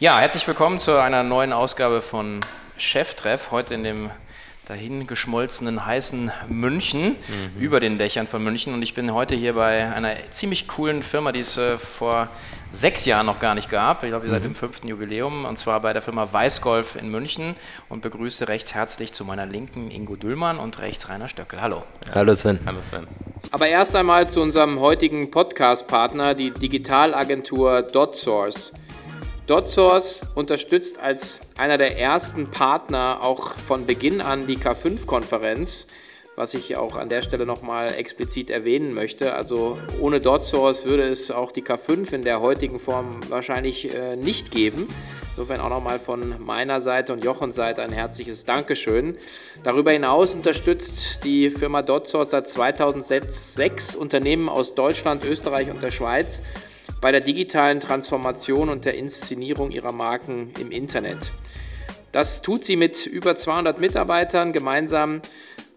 Ja, herzlich willkommen zu einer neuen Ausgabe von Cheftreff. Heute in dem dahingeschmolzenen heißen München, mhm. über den Dächern von München. Und ich bin heute hier bei einer ziemlich coolen Firma, die es äh, vor sechs Jahren noch gar nicht gab. Ich glaube, ihr seid mhm. im fünften Jubiläum. Und zwar bei der Firma Weißgolf in München. Und begrüße recht herzlich zu meiner Linken Ingo Düllmann und rechts Rainer Stöckel. Hallo. Hallo Sven. Hallo Sven. Aber erst einmal zu unserem heutigen Podcast-Partner, die Digitalagentur DotSource. DotSource unterstützt als einer der ersten Partner auch von Beginn an die K5-Konferenz, was ich auch an der Stelle nochmal explizit erwähnen möchte. Also ohne DotSource würde es auch die K5 in der heutigen Form wahrscheinlich äh, nicht geben. Insofern auch nochmal von meiner Seite und Jochens Seite ein herzliches Dankeschön. Darüber hinaus unterstützt die Firma DotSource seit 2006 Unternehmen aus Deutschland, Österreich und der Schweiz bei der digitalen Transformation und der Inszenierung ihrer Marken im Internet. Das tut sie mit über 200 Mitarbeitern gemeinsam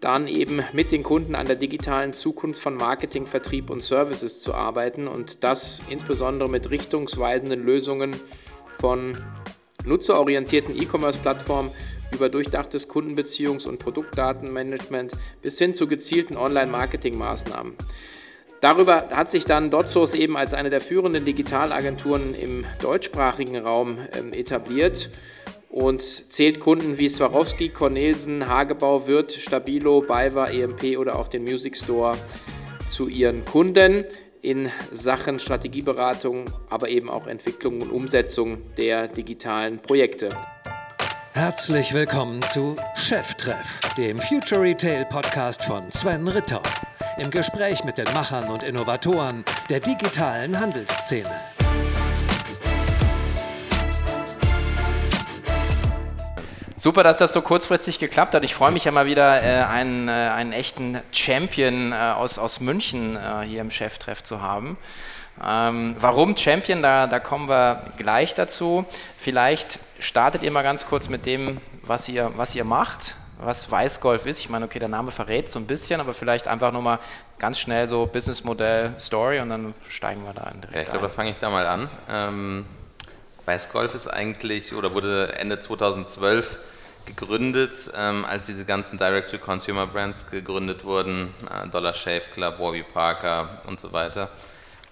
dann eben mit den Kunden an der digitalen Zukunft von Marketing, Vertrieb und Services zu arbeiten und das insbesondere mit richtungsweisenden Lösungen von nutzerorientierten E-Commerce-Plattformen über durchdachtes Kundenbeziehungs- und Produktdatenmanagement bis hin zu gezielten Online-Marketing-Maßnahmen. Darüber hat sich dann DotSource eben als eine der führenden Digitalagenturen im deutschsprachigen Raum ähm, etabliert und zählt Kunden wie Swarovski, Cornelsen, Hagebau, Wirth, Stabilo, BayWa, EMP oder auch den Music Store zu ihren Kunden in Sachen Strategieberatung, aber eben auch Entwicklung und Umsetzung der digitalen Projekte. Herzlich willkommen zu Cheftreff, dem Future Retail Podcast von Sven Ritter im Gespräch mit den Machern und Innovatoren der digitalen Handelsszene. Super, dass das so kurzfristig geklappt hat. Ich freue mich ja mal wieder, äh, einen, äh, einen echten Champion äh, aus, aus München äh, hier im Cheftreff zu haben. Ähm, warum Champion? Da, da kommen wir gleich dazu. Vielleicht startet ihr mal ganz kurz mit dem, was ihr, was ihr macht was Weißgolf ist. Ich meine, okay, der Name verrät so ein bisschen, aber vielleicht einfach nur mal ganz schnell so Businessmodell, Story und dann steigen wir da in Ja, ich glaube, da fange ich da mal an. Ähm, Weißgolf ist eigentlich oder wurde Ende 2012 gegründet, ähm, als diese ganzen Direct-to-Consumer-Brands gegründet wurden, äh, Dollar Shave Club, Warby Parker und so weiter.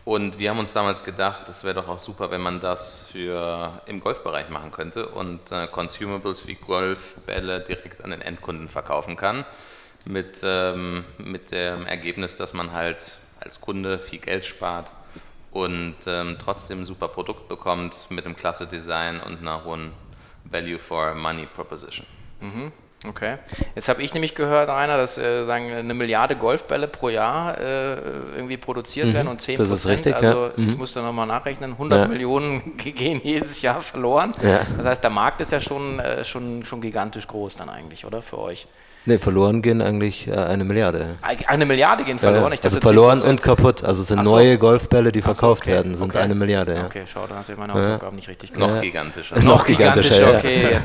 Und wir haben uns damals gedacht, das wäre doch auch super, wenn man das für im Golfbereich machen könnte und äh, Consumables wie Golfbälle direkt an den Endkunden verkaufen kann. Mit, ähm, mit dem Ergebnis, dass man halt als Kunde viel Geld spart und ähm, trotzdem ein super Produkt bekommt mit einem klasse Design und einer hohen Value for Money Proposition. Mhm. Okay. Jetzt habe ich nämlich gehört, Rainer, dass äh, sagen, eine Milliarde Golfbälle pro Jahr äh, irgendwie produziert mhm, werden und 10 Das ist richtig, also ja. Mhm. ich musste nochmal nachrechnen, 100 ja. Millionen gehen jedes Jahr verloren. Ja. Das heißt, der Markt ist ja schon, äh, schon, schon gigantisch groß dann eigentlich, oder, für euch? Ne, verloren gehen eigentlich äh, eine Milliarde. Eine Milliarde gehen verloren? Ja, also verloren und kaputt. Also es sind so. neue Golfbälle, die verkauft so, okay. werden, sind okay. eine Milliarde. Ja. Okay, schau, dann hast du meine Hausaufgaben nicht richtig gemacht. Noch gigantischer. Noch gigantischer, okay.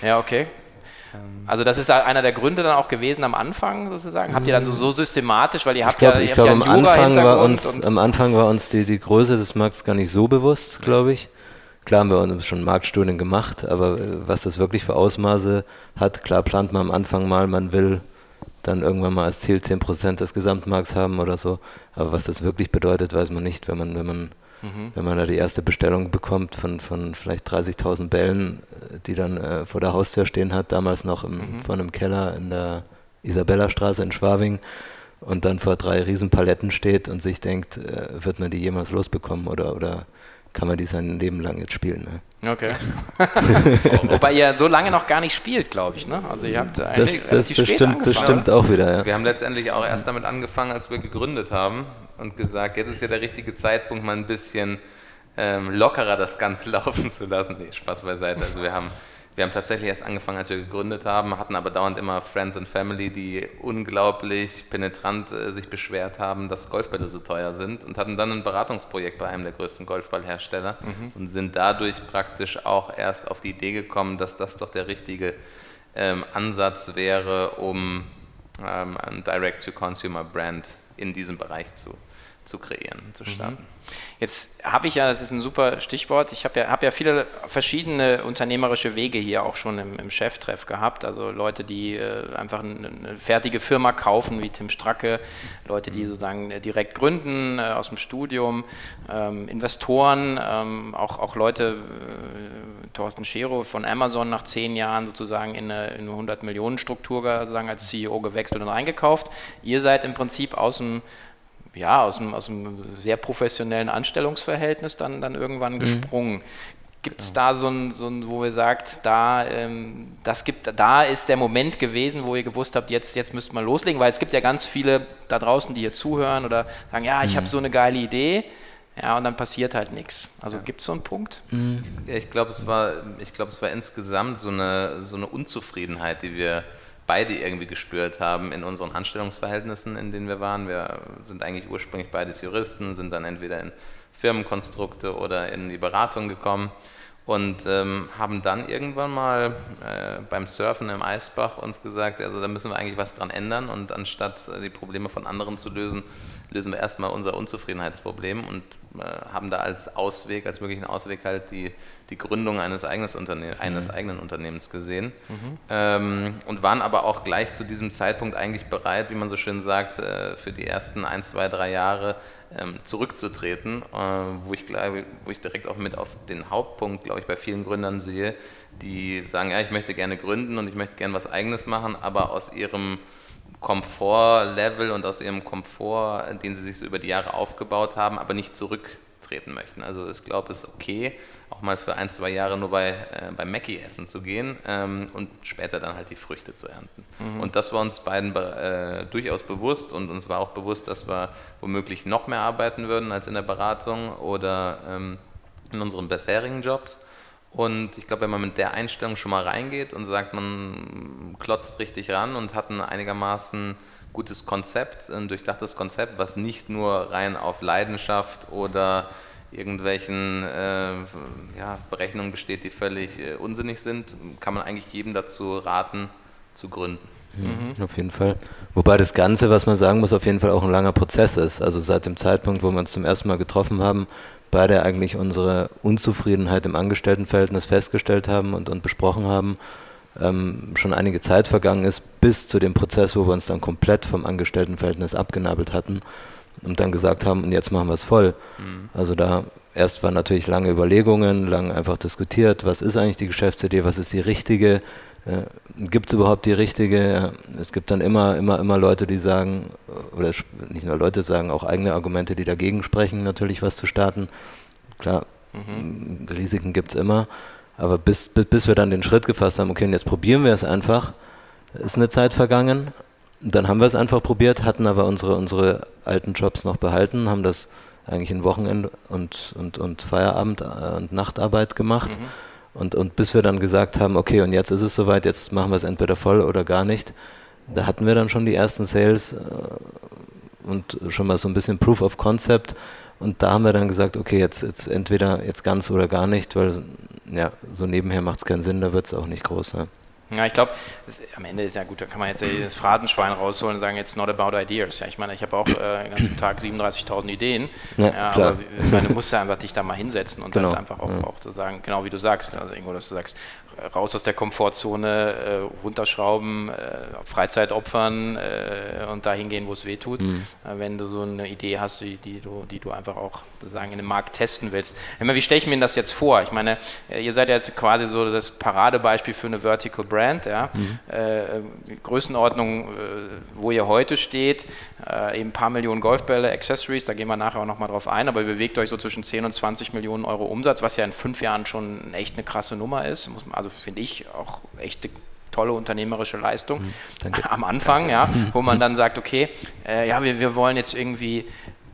ja, okay. Ähm, also das ist einer der Gründe dann auch gewesen am Anfang sozusagen. Habt ihr dann so, so systematisch, weil ihr habt glaub, ja, ich glaube, ja am Anfang war uns am Anfang war uns die, die Größe des Markts gar nicht so bewusst, glaube ich. Klar haben wir uns schon Marktstudien gemacht, aber äh, was das wirklich für Ausmaße hat, klar plant man am Anfang mal, man will dann irgendwann mal als Ziel 10% des Gesamtmarkts haben oder so. Aber was das wirklich bedeutet, weiß man nicht, wenn man, wenn man Mhm. Wenn man da die erste Bestellung bekommt von, von vielleicht 30.000 Bällen, äh, die dann äh, vor der Haustür stehen hat, damals noch im, mhm. von einem Keller in der Isabellastraße in Schwabing und dann vor drei Riesenpaletten steht und sich denkt, äh, wird man die jemals losbekommen oder, oder kann man die sein Leben lang jetzt spielen. Ne? Okay. Wobei ihr so lange noch gar nicht spielt, glaube ich. Ne? Also ihr habt das, das, das, stimmt, das stimmt auch wieder. Ja. Wir haben letztendlich auch erst damit angefangen, als wir gegründet haben und gesagt, jetzt ist ja der richtige Zeitpunkt, mal ein bisschen ähm, lockerer das Ganze laufen zu lassen. Nee, Spaß beiseite. Also wir haben, wir haben tatsächlich erst angefangen, als wir gegründet haben, hatten aber dauernd immer Friends and Family, die unglaublich penetrant äh, sich beschwert haben, dass Golfbälle so teuer sind und hatten dann ein Beratungsprojekt bei einem der größten Golfballhersteller mhm. und sind dadurch praktisch auch erst auf die Idee gekommen, dass das doch der richtige ähm, Ansatz wäre, um ähm, ein Direct-to-Consumer-Brand in diesem Bereich zu zu kreieren, zu mhm. Jetzt habe ich ja, das ist ein super Stichwort, ich habe ja, hab ja viele verschiedene unternehmerische Wege hier auch schon im, im Cheftreff gehabt. Also Leute, die äh, einfach eine, eine, fertige Firma kaufen, wie Tim Stracke, Leute, die sozusagen äh, direkt gründen äh, aus dem Studium, ähm, Investoren, ähm, auch, auch Leute, äh, Thorsten Schero von Amazon nach zehn Jahren sozusagen in eine, in eine 100 Millionen Struktur sozusagen als CEO gewechselt und eingekauft. Ihr seid im Prinzip aus dem ja, aus einem, aus einem sehr professionellen Anstellungsverhältnis dann, dann irgendwann mhm. gesprungen. Gibt es da so ein, so ein, wo ihr sagt, da, ähm, das gibt, da ist der Moment gewesen, wo ihr gewusst habt, jetzt, jetzt müsst man loslegen, weil es gibt ja ganz viele da draußen, die hier zuhören oder sagen, ja, ich mhm. habe so eine geile Idee, ja, und dann passiert halt nichts. Also ja. gibt es so einen Punkt? Mhm. Ich glaube, es war, es war insgesamt so eine, so eine Unzufriedenheit, die wir beide irgendwie gespürt haben in unseren Anstellungsverhältnissen, in denen wir waren. Wir sind eigentlich ursprünglich beides Juristen, sind dann entweder in Firmenkonstrukte oder in die Beratung gekommen und ähm, haben dann irgendwann mal äh, beim Surfen im Eisbach uns gesagt, also da müssen wir eigentlich was dran ändern und anstatt die Probleme von anderen zu lösen, lösen wir erstmal unser Unzufriedenheitsproblem und äh, haben da als Ausweg, als möglichen Ausweg halt die, die Gründung eines, eigenes Unterne eines mhm. eigenen Unternehmens gesehen mhm. ähm, und waren aber auch gleich zu diesem Zeitpunkt eigentlich bereit, wie man so schön sagt, äh, für die ersten ein, zwei, drei Jahre ähm, zurückzutreten, äh, wo, ich, wo ich direkt auch mit auf den Hauptpunkt, glaube ich, bei vielen Gründern sehe, die sagen, ja, ich möchte gerne gründen und ich möchte gerne was eigenes machen, aber aus ihrem Komfortlevel und aus ihrem Komfort, den sie sich so über die Jahre aufgebaut haben, aber nicht zurücktreten möchten. Also ich glaube, es ist okay, auch mal für ein, zwei Jahre nur bei, äh, bei Mackie essen zu gehen ähm, und später dann halt die Früchte zu ernten. Mhm. Und das war uns beiden äh, durchaus bewusst und uns war auch bewusst, dass wir womöglich noch mehr arbeiten würden als in der Beratung oder ähm, in unseren bisherigen Jobs. Und ich glaube, wenn man mit der Einstellung schon mal reingeht und sagt, man klotzt richtig ran und hat ein einigermaßen gutes Konzept, ein durchdachtes Konzept, was nicht nur rein auf Leidenschaft oder irgendwelchen äh, ja, Berechnungen besteht, die völlig äh, unsinnig sind, kann man eigentlich jedem dazu raten, zu gründen. Mhm. Auf jeden Fall. Wobei das Ganze, was man sagen muss, auf jeden Fall auch ein langer Prozess ist. Also seit dem Zeitpunkt, wo wir uns zum ersten Mal getroffen haben, beide eigentlich unsere Unzufriedenheit im Angestelltenverhältnis festgestellt haben und, und besprochen haben, ähm, schon einige Zeit vergangen ist, bis zu dem Prozess, wo wir uns dann komplett vom Angestelltenverhältnis abgenabelt hatten und dann gesagt haben, und jetzt machen wir es voll. Mhm. Also da erst waren natürlich lange Überlegungen, lange einfach diskutiert, was ist eigentlich die Geschäftsidee, was ist die richtige, gibt es überhaupt die richtige? Es gibt dann immer, immer, immer Leute, die sagen, oder nicht nur Leute sagen, auch eigene Argumente, die dagegen sprechen, natürlich was zu starten. Klar, mhm. Risiken gibt es immer. Aber bis, bis, bis wir dann den Schritt gefasst haben, okay, jetzt probieren wir es einfach, ist eine Zeit vergangen. Dann haben wir es einfach probiert, hatten aber unsere, unsere alten Jobs noch behalten, haben das eigentlich in Wochenende und, und, und Feierabend äh, und Nachtarbeit gemacht. Mhm und, und bis wir dann gesagt haben, okay, und jetzt ist es soweit, jetzt machen wir es entweder voll oder gar nicht, da hatten wir dann schon die ersten Sales äh, und schon mal so ein bisschen Proof of Concept. Und da haben wir dann gesagt, okay, jetzt, jetzt entweder jetzt ganz oder gar nicht, weil ja, so nebenher macht es keinen Sinn, da wird es auch nicht groß. Ne? Ja, ich glaube, am Ende ist ja gut, da kann man jetzt das Phrasenschwein rausholen und sagen, it's not about ideas. Ja, ich meine, ich habe auch äh, den ganzen Tag 37.000 Ideen, ja, ja, aber meine, du musst ja einfach dich da mal hinsetzen und genau. halt einfach auch, ja. auch so sagen, genau wie du sagst, also irgendwo, dass du sagst, raus aus der Komfortzone, äh, runterschrauben, äh, Freizeit opfern äh, und dahin gehen, wo es weh tut. Mhm. Äh, wenn du so eine Idee hast, die, die, du, die du einfach auch sozusagen in dem Markt testen willst. Wie stelle ich mir das jetzt vor? Ich meine, äh, ihr seid jetzt quasi so das Paradebeispiel für eine Vertical Brand. Ja? Mhm. Äh, Größenordnung, wo ihr heute steht, eben ein paar Millionen Golfbälle, Accessories, da gehen wir nachher auch nochmal drauf ein, aber ihr bewegt euch so zwischen 10 und 20 Millionen Euro Umsatz, was ja in fünf Jahren schon echt eine krasse Nummer ist. Man, also finde ich auch echte tolle unternehmerische Leistung mhm, am Anfang, ja, wo man dann sagt, okay, äh, ja, wir, wir wollen jetzt irgendwie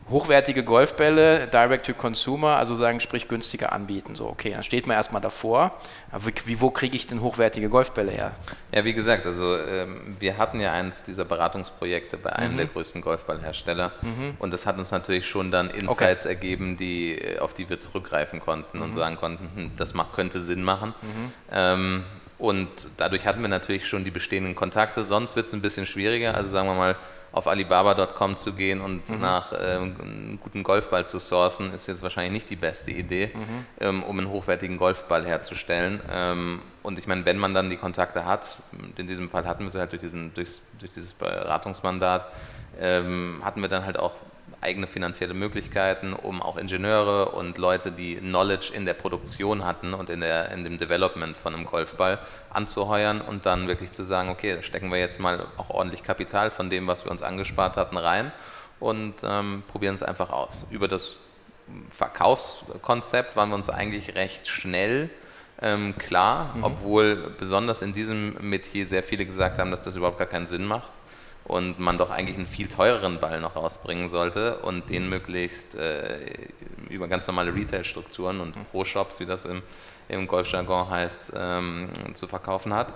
hochwertige Golfbälle, Direct to Consumer, also sagen, sprich günstiger anbieten. So, okay, dann steht man erstmal davor. Aber wie, wo kriege ich denn hochwertige Golfbälle her? Ja, wie gesagt, also ähm, wir hatten ja eins dieser Beratungsprojekte bei einem mhm. der größten Golfballhersteller mhm. und das hat uns natürlich schon dann Insights okay. ergeben, die, äh, auf die wir zurückgreifen konnten mhm. und sagen konnten, hm, das macht, könnte Sinn machen. Mhm. Ähm, und dadurch hatten wir natürlich schon die bestehenden Kontakte. Sonst wird es ein bisschen schwieriger. Also sagen wir mal, auf Alibaba.com zu gehen und mhm. nach äh, einem guten Golfball zu sourcen, ist jetzt wahrscheinlich nicht die beste Idee, mhm. ähm, um einen hochwertigen Golfball herzustellen. Ähm, und ich meine, wenn man dann die Kontakte hat, in diesem Fall hatten wir sie halt durch, diesen, durch, durch dieses Beratungsmandat, ähm, hatten wir dann halt auch eigene finanzielle Möglichkeiten, um auch Ingenieure und Leute, die Knowledge in der Produktion hatten und in, der, in dem Development von einem Golfball anzuheuern und dann wirklich zu sagen, okay, da stecken wir jetzt mal auch ordentlich Kapital von dem, was wir uns angespart hatten, rein und ähm, probieren es einfach aus. Über das Verkaufskonzept waren wir uns eigentlich recht schnell ähm, klar, mhm. obwohl besonders in diesem Metier sehr viele gesagt haben, dass das überhaupt gar keinen Sinn macht und man doch eigentlich einen viel teureren Ball noch rausbringen sollte und den möglichst äh, über ganz normale Retail-Strukturen und Pro-Shops, wie das im, im Golfjargon heißt, ähm, zu verkaufen hat.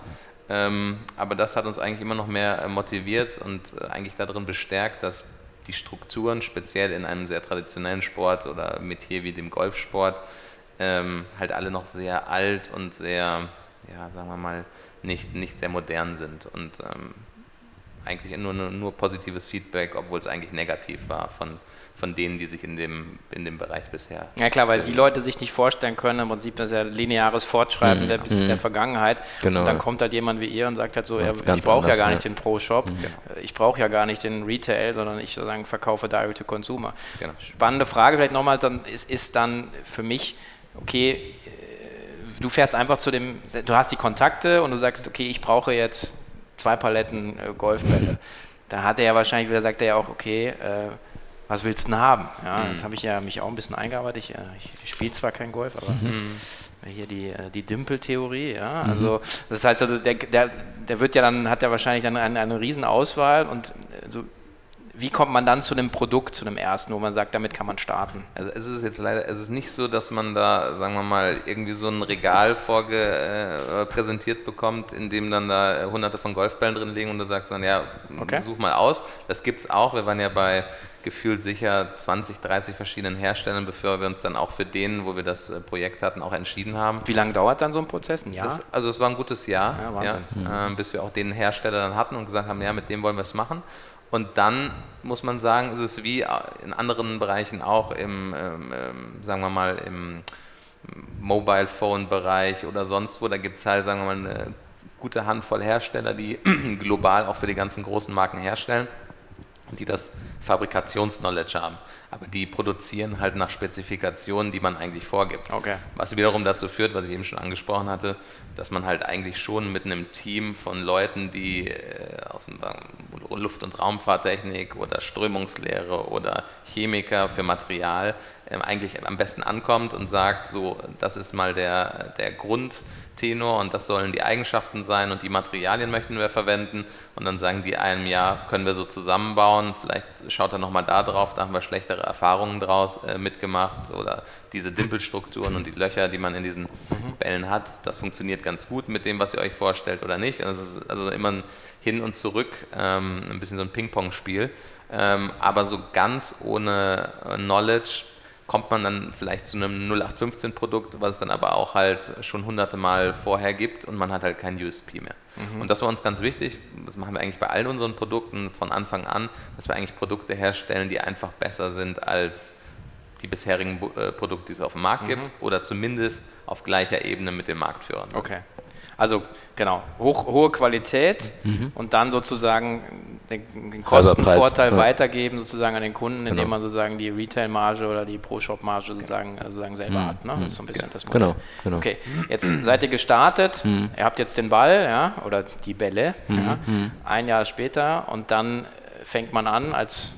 Ähm, aber das hat uns eigentlich immer noch mehr motiviert und äh, eigentlich darin bestärkt, dass die Strukturen, speziell in einem sehr traditionellen Sport oder Metier wie dem Golfsport, ähm, halt alle noch sehr alt und sehr, ja, sagen wir mal, nicht, nicht sehr modern sind. Und ähm, eigentlich nur, nur, nur positives Feedback, obwohl es eigentlich negativ war von, von denen, die sich in dem, in dem Bereich bisher. Ja klar, weil die Leute sich nicht vorstellen können, im Prinzip das ist ja lineares Fortschreiben mhm. der, bis mhm. der Vergangenheit. Genau. Und dann kommt halt jemand wie ihr und sagt halt so, ja, ich brauche ja gar nicht den Pro-Shop, mhm. Genau. ich brauche ja gar nicht den Retail, sondern ich sozusagen verkaufe Direct to Consumer. Genau. Spannende Frage vielleicht nochmal, dann ist, ist dann für mich, okay, äh, du fährst einfach zu dem, du hast die Kontakte und du sagst, okay, ich brauche jetzt zwei Paletten äh, Golfbälle. da hat er ja wahrscheinlich wieder, sagt er ja auch, okay, äh, was willst du denn haben? Ja, mhm. Jetzt habe ich ja mich auch ein bisschen eingearbeitet. Ich, äh, ich spiele zwar kein Golf, aber mhm. hier die, äh, die Dümpel-Theorie, ja. Mhm. Also das heißt, also der, der, der wird ja dann, hat ja wahrscheinlich dann eine, eine Riesenauswahl und so wie kommt man dann zu einem Produkt, zu einem ersten, wo man sagt, damit kann man starten? Also es ist jetzt leider, es ist nicht so, dass man da, sagen wir mal, irgendwie so ein Regal vorge, äh, präsentiert bekommt, in dem dann da hunderte von Golfbällen drin liegen und da sagst du dann, ja, okay. such mal aus. Das gibt es auch. Wir waren ja bei gefühlt sicher 20, 30 verschiedenen Herstellern, bevor wir uns dann auch für den, wo wir das äh, Projekt hatten, auch entschieden haben. Wie lange dauert dann so ein Prozess? Ein Jahr? Das, also es war ein gutes Jahr, ja, ja, mhm. äh, bis wir auch den Hersteller dann hatten und gesagt haben, ja, mit dem wollen wir es machen. Und dann muss man sagen, ist es wie in anderen Bereichen auch im, ähm, ähm, sagen wir mal, im Mobile Phone Bereich oder sonst wo, da gibt es halt, sagen wir mal, eine gute Handvoll Hersteller, die global auch für die ganzen großen Marken herstellen die das Fabrikationsknowledge haben. Aber die produzieren halt nach Spezifikationen, die man eigentlich vorgibt. Okay. Was wiederum dazu führt, was ich eben schon angesprochen hatte, dass man halt eigentlich schon mit einem Team von Leuten, die äh, aus dem Luft- und Raumfahrttechnik oder Strömungslehre oder Chemiker für Material äh, eigentlich am besten ankommt und sagt, so, das ist mal der, der Grund, Tenor und das sollen die Eigenschaften sein und die Materialien möchten wir verwenden und dann sagen die einem, ja, können wir so zusammenbauen, vielleicht schaut er nochmal da drauf, da haben wir schlechtere Erfahrungen draus äh, mitgemacht oder diese Dimpelstrukturen und die Löcher, die man in diesen. Bällen hat, das funktioniert ganz gut mit dem, was ihr euch vorstellt oder nicht. Also, also immer ein Hin und Zurück, ähm, ein bisschen so ein Ping-Pong-Spiel, ähm, aber so ganz ohne Knowledge kommt man dann vielleicht zu einem 0815-Produkt, was es dann aber auch halt schon hunderte Mal vorher gibt und man hat halt kein USP mehr. Mhm. Und das war uns ganz wichtig, das machen wir eigentlich bei allen unseren Produkten von Anfang an, dass wir eigentlich Produkte herstellen, die einfach besser sind als die bisherigen äh, Produkte, die es auf dem Markt mhm. gibt oder zumindest auf gleicher Ebene mit dem Marktführern. Okay. Also genau, hoch, hohe Qualität mhm. und dann sozusagen den, den Kostenvorteil ja. weitergeben sozusagen an den Kunden, indem genau. man sozusagen die Retail-Marge oder die Pro-Shop-Marge sozusagen, äh, sozusagen selber mhm. hat. Ne? Das ist so ein bisschen ja. das Modell. Genau, genau. Okay, jetzt seid ihr gestartet, mhm. ihr habt jetzt den Ball ja, oder die Bälle mhm. ja, mhm. ein Jahr später und dann fängt man an als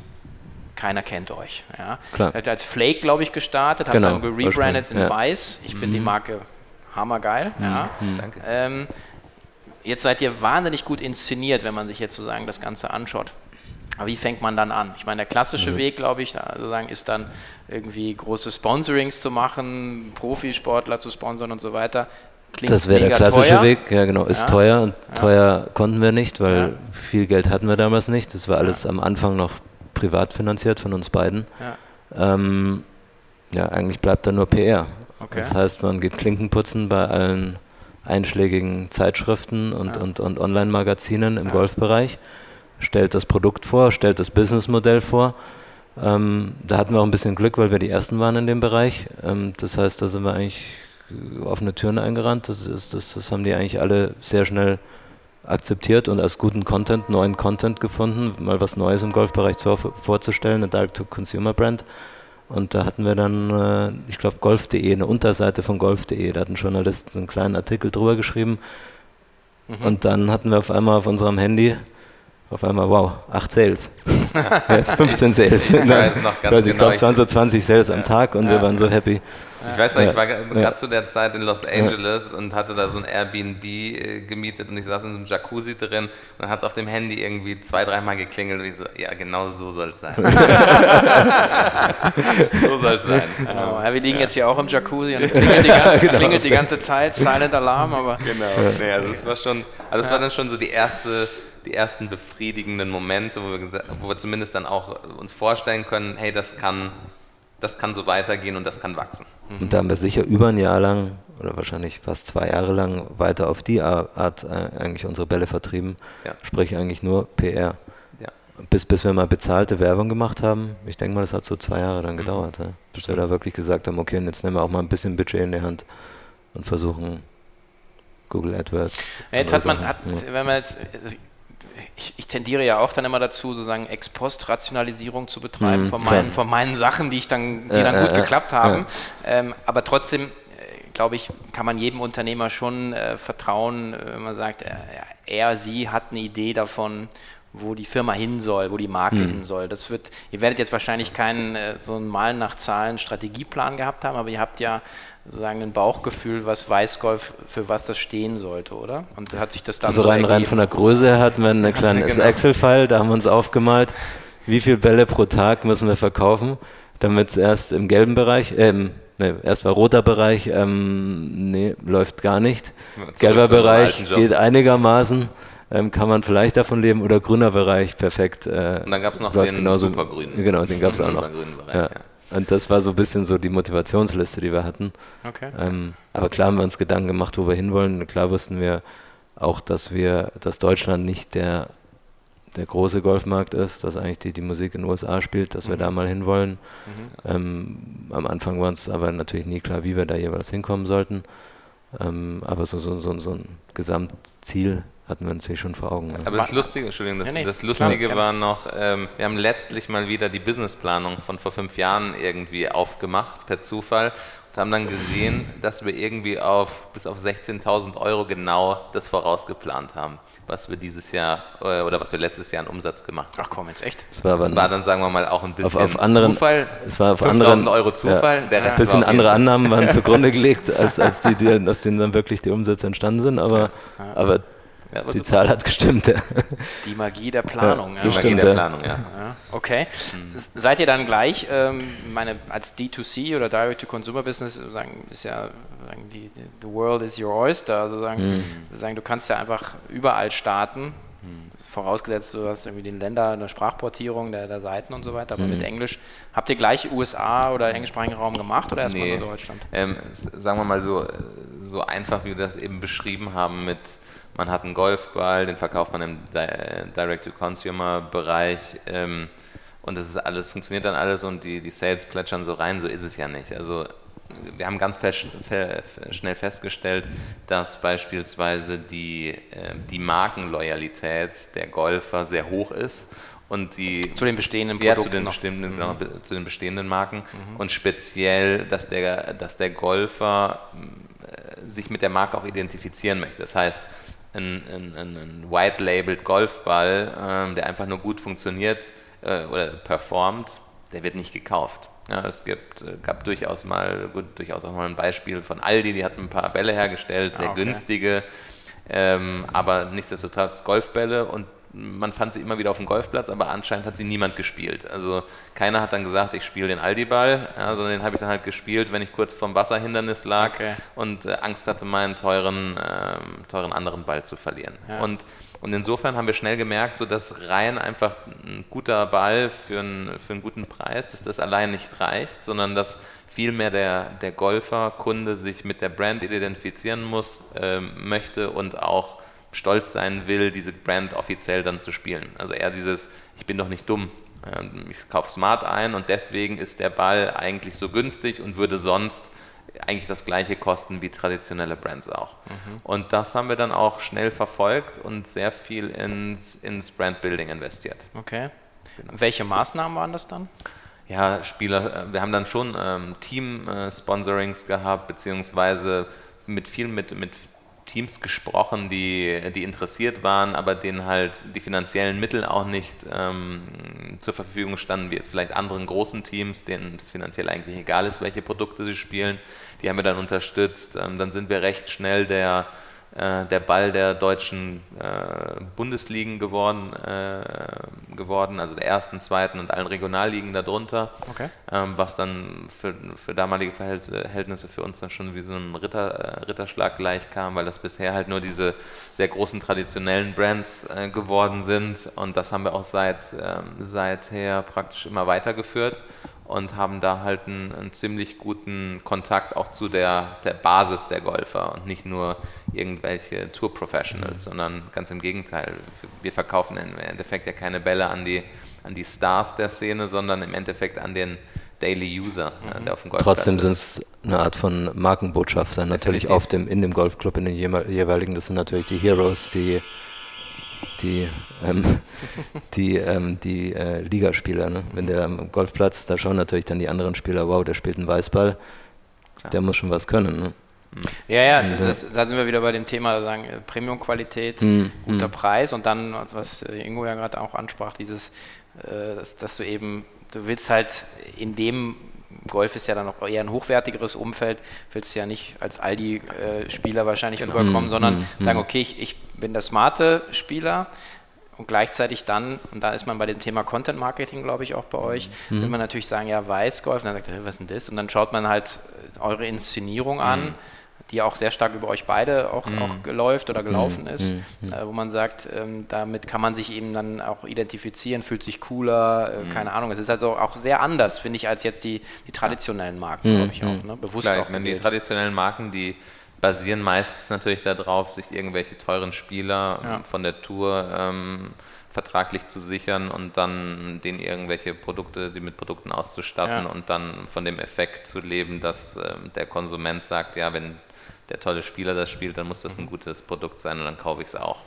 keiner kennt euch. Ja. Klar. Ihr habt als Flake, glaube ich, gestartet, habt genau. dann gerebrandet in Weiß. Ich finde die mhm. Marke hammergeil. Mhm. Ja. Mhm. Danke. Ähm, jetzt seid ihr wahnsinnig gut inszeniert, wenn man sich jetzt sozusagen das Ganze anschaut. Aber wie fängt man dann an? Ich meine, der klassische also. Weg, glaube ich, sozusagen ist dann irgendwie große Sponsorings zu machen, Profisportler zu sponsern und so weiter. Klingt das wäre der klassische teuer. Weg, ja genau, ist ja. teuer und ja. teuer konnten wir nicht, weil ja. viel Geld hatten wir damals nicht. Das war alles am Anfang noch privat finanziert von uns beiden. Ja, eigentlich bleibt da nur PR. Okay. Das heißt, man geht Klinken putzen bei allen einschlägigen Zeitschriften und, ja. und, und Online-Magazinen im ja. Golfbereich, stellt das Produkt vor, stellt das Businessmodell vor. Ähm, da hatten wir auch ein bisschen Glück, weil wir die Ersten waren in dem Bereich. Ähm, das heißt, da sind wir eigentlich offene Türen eingerannt. Das, ist, das, das haben die eigentlich alle sehr schnell akzeptiert und als guten Content, neuen Content gefunden, mal was Neues im Golfbereich zu, vorzustellen, eine Direct-to-Consumer-Brand. Und da hatten wir dann, äh, ich glaube, golf.de, eine Unterseite von golf.de, da hatten Journalisten so einen kleinen Artikel drüber geschrieben. Mhm. Und dann hatten wir auf einmal auf unserem Handy auf einmal, wow, 8 Sales. Jetzt 15 Sales. ich genau. Ich glaube, es waren so 20 Sales ja. am Tag und ja. wir waren so happy. Ich weiß noch, ich war gerade zu der Zeit in Los Angeles und hatte da so ein Airbnb äh, gemietet und ich saß in so einem Jacuzzi drin und dann hat es auf dem Handy irgendwie zwei, dreimal geklingelt und ich so, ja, genau so soll es sein. so soll es sein. Genau. Ja, wir liegen jetzt hier auch im Jacuzzi und es klingelt, die ganze, genau. klingelt die ganze Zeit, Silent Alarm, aber. Genau, nee, also das war schon, also das war dann schon so die erste die ersten befriedigenden Momente, wo wir, wo wir zumindest dann auch uns vorstellen können, hey, das kann, das kann so weitergehen und das kann wachsen. Und da haben wir sicher über ein Jahr lang oder wahrscheinlich fast zwei Jahre lang weiter auf die Art äh, eigentlich unsere Bälle vertrieben. Ja. Sprich eigentlich nur PR. Ja. Bis, bis wir mal bezahlte Werbung gemacht haben. Ich denke mal, das hat so zwei Jahre dann mhm. gedauert. Mhm. Ja. Bis wir da wirklich gesagt haben, okay, jetzt nehmen wir auch mal ein bisschen Budget in die Hand und versuchen Google AdWords. Ja, jetzt hat man, hat, wenn man jetzt, ich, ich, tendiere ja auch dann immer dazu, sozusagen Ex-Post-Rationalisierung zu betreiben mhm, von, meinen, von meinen Sachen, die ich dann, die äh, dann gut äh, geklappt haben. Äh. Ähm, aber trotzdem, äh, glaube ich, kann man jedem Unternehmer schon äh, vertrauen, äh, wenn man sagt, er, sie hat eine Idee davon, wo die Firma hin soll, wo die Marke mhm. hin soll. Das wird, ihr werdet jetzt wahrscheinlich keinen so einen Malen nach Zahlen Strategieplan gehabt haben, aber ihr habt ja sozusagen ein Bauchgefühl, was Weißgolf, für was das stehen sollte, oder? Und hat sich das dann Also so rein, rein von der Größe her hatten wir einen kleinen genau. Excel-File, da haben wir uns aufgemalt, wie viele Bälle pro Tag müssen wir verkaufen, damit es erst im gelben Bereich, äh, nee, erst war roter Bereich, ähm, nee, läuft gar nicht. Gelber Bereich geht einigermaßen. Ähm, kann man vielleicht davon leben oder grüner Bereich perfekt. Äh, Und dann gab es noch den genauso, supergrünen. Genau, den gab es auch noch. Bereich, ja. Ja. Und das war so ein bisschen so die Motivationsliste, die wir hatten. Okay. Ähm, aber klar haben wir uns Gedanken gemacht, wo wir hinwollen. Klar wussten wir auch, dass wir, dass Deutschland nicht der, der große Golfmarkt ist, dass eigentlich die, die Musik in den USA spielt, dass mhm. wir da mal hinwollen. Mhm. Ähm, am Anfang war uns aber natürlich nie klar, wie wir da jeweils hinkommen sollten. Ähm, aber so, so, so, so ein Gesamtziel hatten wir natürlich schon vor Augen. Aber das Lustige, Entschuldigung, das, ja, nee, das Lustige klar, war noch, ähm, wir haben letztlich mal wieder die Businessplanung von vor fünf Jahren irgendwie aufgemacht, per Zufall, und haben dann gesehen, dass wir irgendwie auf bis auf 16.000 Euro genau das vorausgeplant haben was wir dieses Jahr äh, oder was wir letztes Jahr an Umsatz gemacht haben. Ach komm, jetzt echt? Das war, das war dann, sagen wir mal, auch ein bisschen auf, auf anderen, Zufall. Es war auf anderen, Euro Zufall. Ja, ein bisschen andere Annahmen waren zugrunde gelegt, als, als die, die, aus denen dann wirklich die Umsätze entstanden sind, aber, ja. aber ja, die super. Zahl hat gestimmt. Ja. Die Magie der Planung. Ja, die Magie der Planung, ja. Okay. Mhm. Seid ihr dann gleich, ähm, meine, als D2C oder Direct-to-Consumer-Business, ist ja die, the world is your oyster, also sagen, mhm. sagen, du kannst ja einfach überall starten, mhm. vorausgesetzt du hast irgendwie den Länder, eine Sprachportierung der, der Seiten und so weiter, aber mhm. mit Englisch. Habt ihr gleich USA oder englischsprachigen Raum gemacht oder erstmal nee. nur Deutschland? Ähm, sagen wir mal so, so einfach, wie wir das eben beschrieben haben mit man hat einen Golfball, den verkauft man im Direct-to-Consumer-Bereich ähm, und das ist alles, funktioniert dann alles und die, die Sales plätschern so rein, so ist es ja nicht. Also wir haben ganz fest, schnell festgestellt, dass beispielsweise die, äh, die Markenloyalität der Golfer sehr hoch ist und die zu den bestehenden Produkten ja, zu den bestehenden, mhm. zu den bestehenden Marken mhm. und speziell, dass der, dass der Golfer äh, sich mit der Marke auch identifizieren möchte. Das heißt, ein, ein, ein white-labeled Golfball, ähm, der einfach nur gut funktioniert äh, oder performt, der wird nicht gekauft. Ja, es gibt, äh, gab durchaus mal, gut, durchaus auch mal ein Beispiel von Aldi, die hatten ein paar Bälle hergestellt, sehr ah, okay. günstige, ähm, aber nichtsdestotrotz Golfbälle und man fand sie immer wieder auf dem Golfplatz, aber anscheinend hat sie niemand gespielt. Also keiner hat dann gesagt, ich spiele den Aldi-Ball, ja, sondern den habe ich dann halt gespielt, wenn ich kurz vorm Wasserhindernis lag okay. und äh, Angst hatte, meinen teuren, äh, teuren anderen Ball zu verlieren. Ja. Und, und insofern haben wir schnell gemerkt, so dass rein einfach ein guter Ball für, ein, für einen guten Preis, dass das allein nicht reicht, sondern dass vielmehr der, der Golfer, Kunde sich mit der Brand identifizieren muss, äh, möchte und auch stolz sein will, diese Brand offiziell dann zu spielen. Also eher dieses, ich bin doch nicht dumm, ähm, ich kaufe Smart ein und deswegen ist der Ball eigentlich so günstig und würde sonst eigentlich das gleiche kosten wie traditionelle Brands auch. Mhm. Und das haben wir dann auch schnell verfolgt und sehr viel ins, ins Brandbuilding investiert. Okay. Genau. Welche Maßnahmen waren das dann? Ja, Spieler, äh, wir haben dann schon ähm, Team-Sponsorings gehabt, beziehungsweise mit viel mit, mit Teams gesprochen, die, die interessiert waren, aber denen halt die finanziellen Mittel auch nicht ähm, zur Verfügung standen, wie jetzt vielleicht anderen großen Teams, denen es finanziell eigentlich egal ist, welche Produkte sie spielen. Die haben wir dann unterstützt. Ähm, dann sind wir recht schnell der äh, der Ball der deutschen äh, Bundesligen geworden, äh, geworden, also der ersten, zweiten und allen Regionalligen darunter, okay. ähm, was dann für, für damalige Verhältnisse für uns dann schon wie so ein Ritter, äh, Ritterschlag gleich kam, weil das bisher halt nur diese sehr großen traditionellen Brands äh, geworden sind. Und das haben wir auch seit, ähm, seither praktisch immer weitergeführt und haben da halt einen, einen, ziemlich guten Kontakt auch zu der, der Basis der Golfer und nicht nur irgendwelche Tour-Professionals, mhm. sondern ganz im Gegenteil. Wir verkaufen im Endeffekt ja keine Bälle an die, an die Stars der Szene, sondern im Endeffekt an den Daily User, mhm. der auf dem Golfplatz Trotzdem sind es eine Art von Markenbotschafter, natürlich auf dem, in dem Golfclub, in den jeweiligen, das sind natürlich die Heroes, die die, ähm, die, ähm, die äh, Ligaspieler. Ne? Wenn der am Golfplatz, da schauen natürlich dann die anderen Spieler, wow, der spielt einen Weißball, Klar. der muss schon was können. Ne? Ja, ja, äh, das, da sind wir wieder bei dem Thema, sagen äh, Premium-Qualität, mhm. guter mhm. Preis und dann, was Ingo ja gerade auch ansprach, dieses, äh, dass, dass du eben, du willst halt in dem Golf ist ja dann auch eher ein hochwertigeres Umfeld, willst du ja nicht als Aldi-Spieler wahrscheinlich genau. rüberkommen, mhm. sondern mhm. sagen, okay, ich, ich bin der smarte Spieler, und gleichzeitig dann, und da ist man bei dem Thema Content Marketing, glaube ich, auch bei euch, mhm. will man natürlich sagen, ja, Weißgolf, und dann sagt er, was ist denn das? Und dann schaut man halt eure Inszenierung an. Mhm die auch sehr stark über euch beide auch, mhm. auch geläuft oder gelaufen mhm. ist, mhm. mhm. äh, wo man sagt, ähm, damit kann man sich eben dann auch identifizieren, fühlt sich cooler, äh, mhm. keine Ahnung. Es ist also auch sehr anders, finde ich, als jetzt die, die traditionellen Marken, glaube ich auch, ne? bewusst Klar, auch. Wenn die traditionellen Marken, die basieren meistens natürlich darauf, sich irgendwelche teuren Spieler ja. von der Tour ähm, vertraglich zu sichern und dann denen irgendwelche Produkte, die mit Produkten auszustatten ja. und dann von dem Effekt zu leben, dass äh, der Konsument sagt, ja, wenn der tolle Spieler das spielt, dann muss das ein mhm. gutes Produkt sein und dann kaufe ich es auch.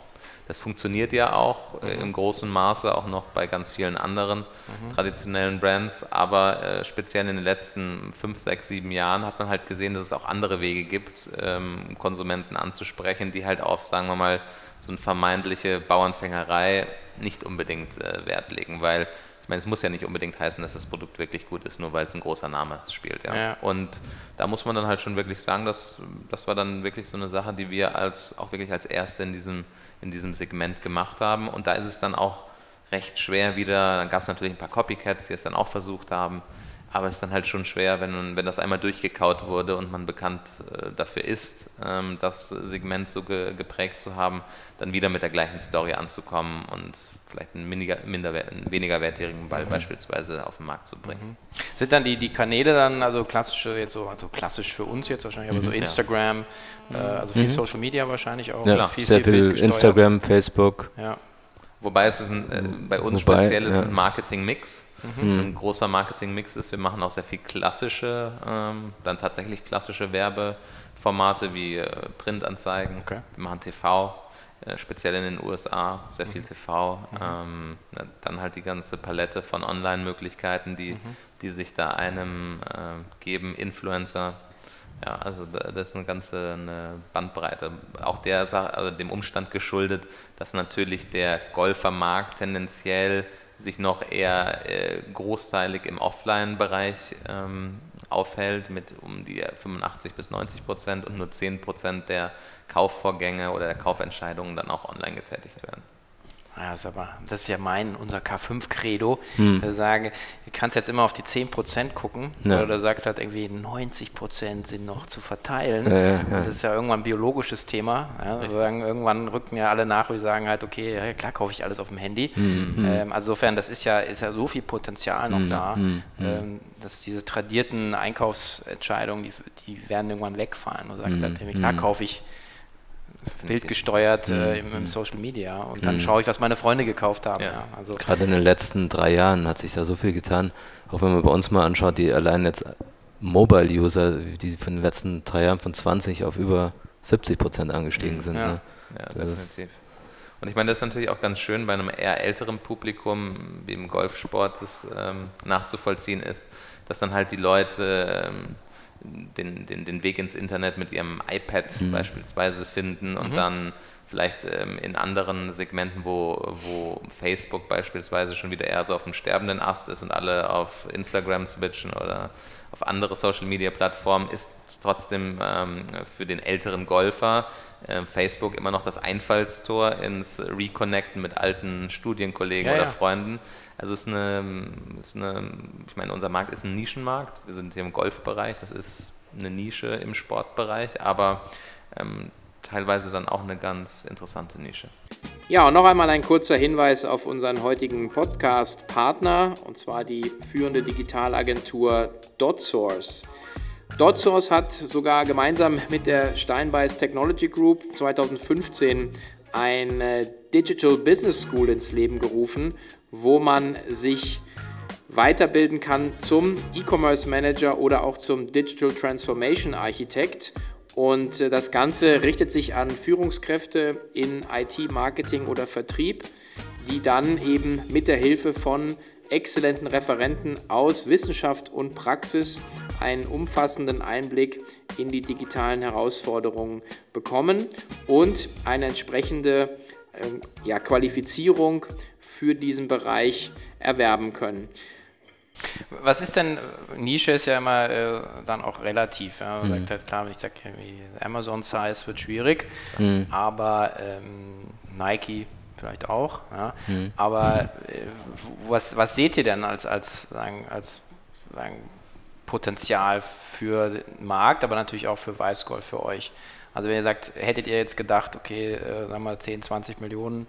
Das funktioniert ja auch äh, mhm. im großen Maße, auch noch bei ganz vielen anderen mhm. traditionellen Brands, aber äh, speziell in den letzten fünf, sechs, sieben Jahren hat man halt gesehen, dass es auch andere Wege gibt, ähm, Konsumenten anzusprechen, die halt auf, sagen wir mal, so eine vermeintliche Bauernfängerei nicht unbedingt äh, Wert legen, weil ich meine, es muss ja nicht unbedingt heißen, dass das Produkt wirklich gut ist, nur weil es ein großer Name spielt. Ja? ja. Und da muss man dann halt schon wirklich sagen, dass das war dann wirklich so eine Sache, die wir als auch wirklich als erste in diesem, in diesem Segment gemacht haben. Und da ist es dann auch recht schwer wieder, dann gab es natürlich ein paar Copycats, die es dann auch versucht haben, aber es ist dann halt schon schwer, wenn, wenn das einmal durchgekaut wurde und man bekannt äh, dafür ist, ähm, das Segment so ge, geprägt zu haben, dann wieder mit der gleichen Story anzukommen und vielleicht einen, weniger, minder, einen weniger wertigen Ball mhm. beispielsweise auf den Markt zu bringen. Mhm. Sind dann die, die Kanäle dann also klassische, jetzt so, also klassisch für uns jetzt wahrscheinlich, aber so mhm. Instagram, äh, also viel mhm. Social Media wahrscheinlich auch. Ja, viel, sehr viel, viel Instagram, Facebook. Ja. Wobei es ist ein, äh, bei uns Wobei, speziell ist ja. ein Marketing-Mix. Mhm. Ein großer Marketing-Mix ist, wir machen auch sehr viel klassische, ähm, dann tatsächlich klassische Werbeformate wie äh, Printanzeigen. Okay. Wir machen TV, speziell in den USA, sehr viel mhm. TV. Mhm. Ähm, dann halt die ganze Palette von Online-Möglichkeiten, die, mhm. die sich da einem äh, geben, Influencer. Ja, also das ist eine ganze eine Bandbreite. Auch der also dem Umstand geschuldet, dass natürlich der Golfermarkt tendenziell sich noch eher äh, großteilig im Offline-Bereich ähm, aufhält mit um die 85 bis 90 Prozent und nur 10 Prozent der Kaufvorgänge oder der Kaufentscheidungen dann auch online getätigt werden. Ja, ist aber, das ist ja mein, unser K5-Credo. Hm. Wir sagen, du kannst jetzt immer auf die 10% gucken, ja. oder du sagst halt irgendwie 90% sind noch zu verteilen. Ja, ja, das ist ja irgendwann ein biologisches Thema. Ja, sagen, irgendwann rücken ja alle nach, wir sagen halt, okay, klar kaufe ich alles auf dem Handy. Hm, hm. Ähm, also insofern, das ist ja, ist ja so viel Potenzial noch hm, da, hm, hm. ähm, dass diese tradierten Einkaufsentscheidungen, die, die werden irgendwann wegfallen. Du sagst halt, klar kaufe ich bildgesteuert äh, im, im, mhm. Social Media und dann mhm. schaue ich, was meine Freunde gekauft haben. Ja. Ja, also Gerade in den letzten drei Jahren hat sich da so viel getan. Auch wenn man bei uns mal anschaut, die allein jetzt Mobile-User, die von den letzten drei Jahren von 20 auf über 70 Prozent angestiegen mhm. sind. Ja, ne? ja definitiv. Und ich meine, das ist natürlich auch ganz schön bei einem eher älteren Publikum, wie im Golfsport, das ähm, nachzuvollziehen ist, dass dann halt die Leute ähm, den, den, den Weg ins Internet mit ihrem iPad mhm. beispielsweise finden und mhm. dann vielleicht ähm, in anderen Segmenten, wo, wo Facebook beispielsweise schon wieder eher so auf dem sterbenden Ast ist und alle auf Instagram switchen oder auf andere Social Media Plattformen, ist es trotzdem ähm, für den älteren Golfer äh, Facebook immer noch das Einfallstor ins Reconnecten mit alten Studienkollegen ja, oder ja. Freunden. Also es ist eine, ist eine, ich meine, unser Markt ist ein Nischenmarkt. Wir sind hier im Golfbereich, das ist eine Nische im Sportbereich, aber ähm, teilweise dann auch eine ganz interessante Nische. Ja, und noch einmal ein kurzer Hinweis auf unseren heutigen Podcast-Partner, und zwar die führende Digitalagentur DotSource. DotSource hat sogar gemeinsam mit der Steinbeiß Technology Group 2015 eine Digital Business School ins Leben gerufen, wo man sich weiterbilden kann zum E-Commerce Manager oder auch zum Digital Transformation Architect. Und äh, das Ganze richtet sich an Führungskräfte in IT, Marketing oder Vertrieb, die dann eben mit der Hilfe von exzellenten Referenten aus Wissenschaft und Praxis einen umfassenden Einblick in die digitalen Herausforderungen bekommen und eine entsprechende ja, Qualifizierung für diesen Bereich erwerben können. Was ist denn, Nische ist ja immer äh, dann auch relativ. Ja? Man mhm. sagt halt, klar, wenn ich sage, Amazon-Size wird schwierig, mhm. aber ähm, Nike vielleicht auch. Ja? Mhm. Aber äh, was, was seht ihr denn als, als, sagen, als sagen, Potenzial für den Markt, aber natürlich auch für Weißgold für euch? Also wenn ihr sagt, hättet ihr jetzt gedacht, okay, äh, sagen wir 10, 20 Millionen,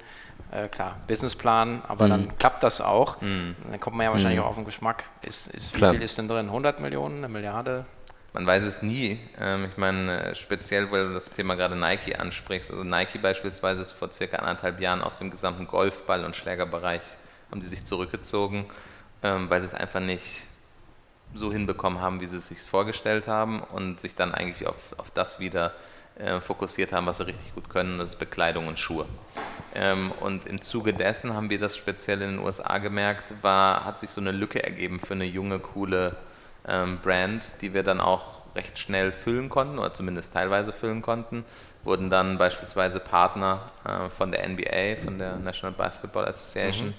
äh, klar, Businessplan, aber mhm. dann klappt das auch. Mhm. Dann kommt man ja wahrscheinlich mhm. auch auf den Geschmack. Ist, ist, wie viel ist denn drin? 100 Millionen, eine Milliarde? Man weiß es nie. Ähm, ich meine, äh, speziell, weil du das Thema gerade Nike ansprichst. Also Nike beispielsweise ist vor circa anderthalb Jahren aus dem gesamten Golfball- und Schlägerbereich haben die sich zurückgezogen, ähm, weil sie es einfach nicht so hinbekommen haben, wie sie es sich vorgestellt haben und sich dann eigentlich auf, auf das wieder äh, fokussiert haben, was sie richtig gut können, das ist Bekleidung und Schuhe. Ähm, und im Zuge dessen haben wir das speziell in den USA gemerkt, war, hat sich so eine Lücke ergeben für eine junge, coole ähm, Brand, die wir dann auch recht schnell füllen konnten oder zumindest teilweise füllen konnten. Wurden dann beispielsweise Partner äh, von der NBA, von der National Basketball Association, mhm.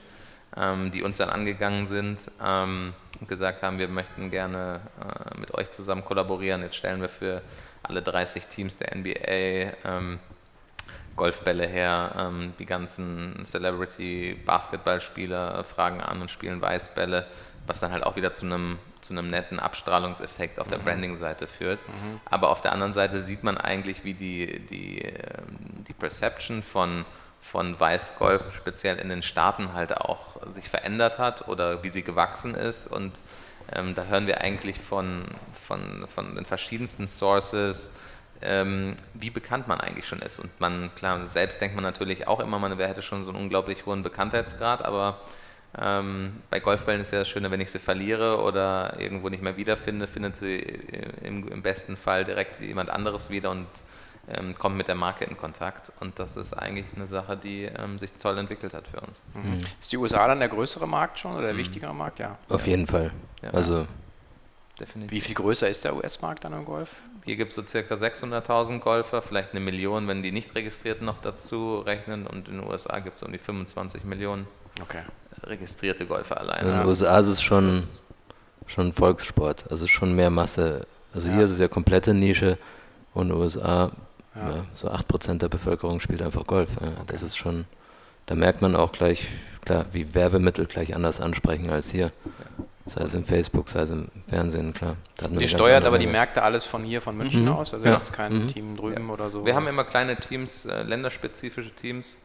ähm, die uns dann angegangen sind ähm, und gesagt haben, wir möchten gerne äh, mit euch zusammen kollaborieren. Jetzt stellen wir für alle 30 Teams der NBA ähm, Golfbälle her, ähm, die ganzen Celebrity-Basketballspieler fragen an und spielen Weißbälle, was dann halt auch wieder zu einem zu einem netten Abstrahlungseffekt auf der mhm. Branding-Seite führt. Mhm. Aber auf der anderen Seite sieht man eigentlich, wie die, die, ähm, die Perception von, von Weißgolf speziell in den Staaten halt auch sich verändert hat oder wie sie gewachsen ist. Und ähm, da hören wir eigentlich von, von, von den verschiedensten Sources, ähm, wie bekannt man eigentlich schon ist. Und man, klar, selbst denkt man natürlich auch immer, man hätte schon so einen unglaublich hohen Bekanntheitsgrad, aber ähm, bei Golfbällen ist ja das Schöne, wenn ich sie verliere oder irgendwo nicht mehr wiederfinde, findet sie im, im besten Fall direkt jemand anderes wieder und ähm, kommt mit der Marke in Kontakt. Und das ist eigentlich eine Sache, die ähm, sich toll entwickelt hat für uns. Mhm. Ist die USA dann der größere Markt schon oder der mhm. wichtigere Markt? Ja. Auf jeden Fall. Ja. Also Definitiv. Wie viel größer ist der US-Markt dann im Golf? Hier gibt es so circa 600.000 Golfer, vielleicht eine Million, wenn die nicht registrierten noch dazu rechnen. Und in den USA gibt es um die 25 Millionen okay. registrierte Golfer alleine. In den USA ist es schon, schon Volkssport, also schon mehr Masse. Also ja. hier ist es ja komplette Nische und in den USA ja. Ja, so 8% der Bevölkerung spielt einfach Golf. das ist schon da merkt man auch gleich, klar, wie Werbemittel gleich anders ansprechen als hier. Sei es im Facebook, sei es im Fernsehen, klar. Ihr steuert aber die Märkte alles von hier, von München mhm. aus? Also ja. das ist kein mhm. Team drüben ja. oder so? Wir haben immer kleine Teams, äh, länderspezifische Teams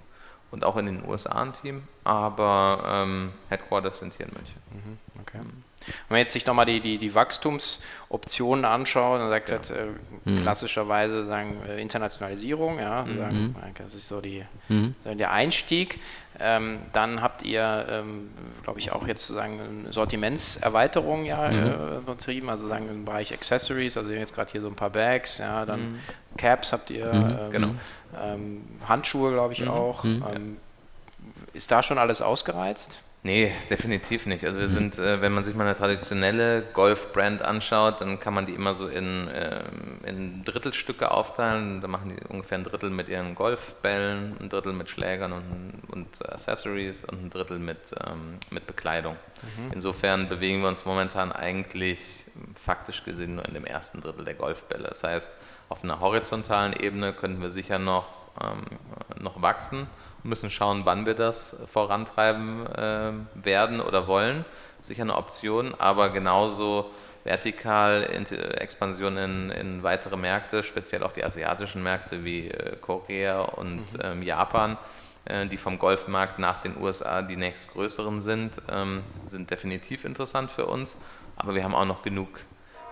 und auch in den USA ein Team, aber ähm, Headquarters sind hier in München. Mhm. Okay. Mhm. Wenn man jetzt sich nochmal die, die, die Wachstumsoptionen anschaut, dann sagt ja. halt, äh, mhm. klassischerweise sagen äh, Internationalisierung, ja, mhm. sagen, das ist so, die, mhm. so der Einstieg. Ähm, dann habt ihr, ähm, glaube ich, auch jetzt sozusagen Sortimentserweiterung ja mhm. äh, betrieben, also sagen im Bereich Accessories, also jetzt gerade hier so ein paar Bags, ja, dann mhm. Caps habt ihr, mhm. ähm, genau. Ähm, Handschuhe, glaube ich, auch. Ähm, ist da schon alles ausgereizt? Nee, definitiv nicht. Also wir mhm. sind, äh, wenn man sich mal eine traditionelle Golf-Brand anschaut, dann kann man die immer so in, äh, in Drittelstücke aufteilen. Da machen die ungefähr ein Drittel mit ihren Golfbällen, ein Drittel mit Schlägern und, und Accessories und ein Drittel mit, ähm, mit Bekleidung. Mhm. Insofern bewegen wir uns momentan eigentlich faktisch gesehen nur in dem ersten Drittel der Golfbälle. Das heißt, auf einer horizontalen Ebene könnten wir sicher noch, ähm, noch wachsen müssen schauen, wann wir das vorantreiben äh, werden oder wollen. Sicher eine Option, aber genauso vertikal Expansion in, in weitere Märkte, speziell auch die asiatischen Märkte wie äh, Korea und mhm. ähm, Japan, äh, die vom Golfmarkt nach den USA die nächstgrößeren sind, ähm, sind definitiv interessant für uns. Aber wir haben auch noch genug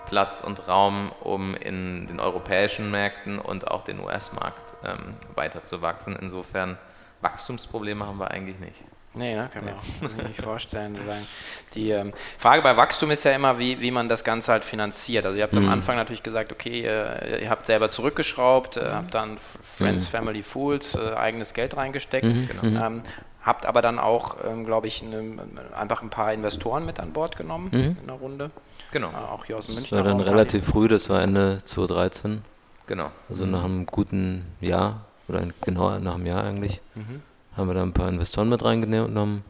Platz und Raum, um in den europäischen Märkten und auch den US-Markt ähm, weiter zu wachsen. Insofern Wachstumsprobleme haben wir eigentlich nicht. Nee, ne, kann man ja. nicht vorstellen. Die ähm, Frage bei Wachstum ist ja immer, wie, wie man das Ganze halt finanziert. Also ihr habt mhm. am Anfang natürlich gesagt, okay, äh, ihr habt selber zurückgeschraubt, äh, habt dann Friends, mhm. Family, Fools, äh, eigenes Geld reingesteckt. Mhm. Genau. Ähm, habt aber dann auch, ähm, glaube ich, ne, einfach ein paar Investoren mit an Bord genommen mhm. in der Runde. Genau. Äh, auch hier aus München. Das war dann relativ früh, das war Ende 2013. Genau. Also nach einem guten Jahr oder genau nach einem Jahr eigentlich, mhm. haben wir da ein paar Investoren mit reingenommen.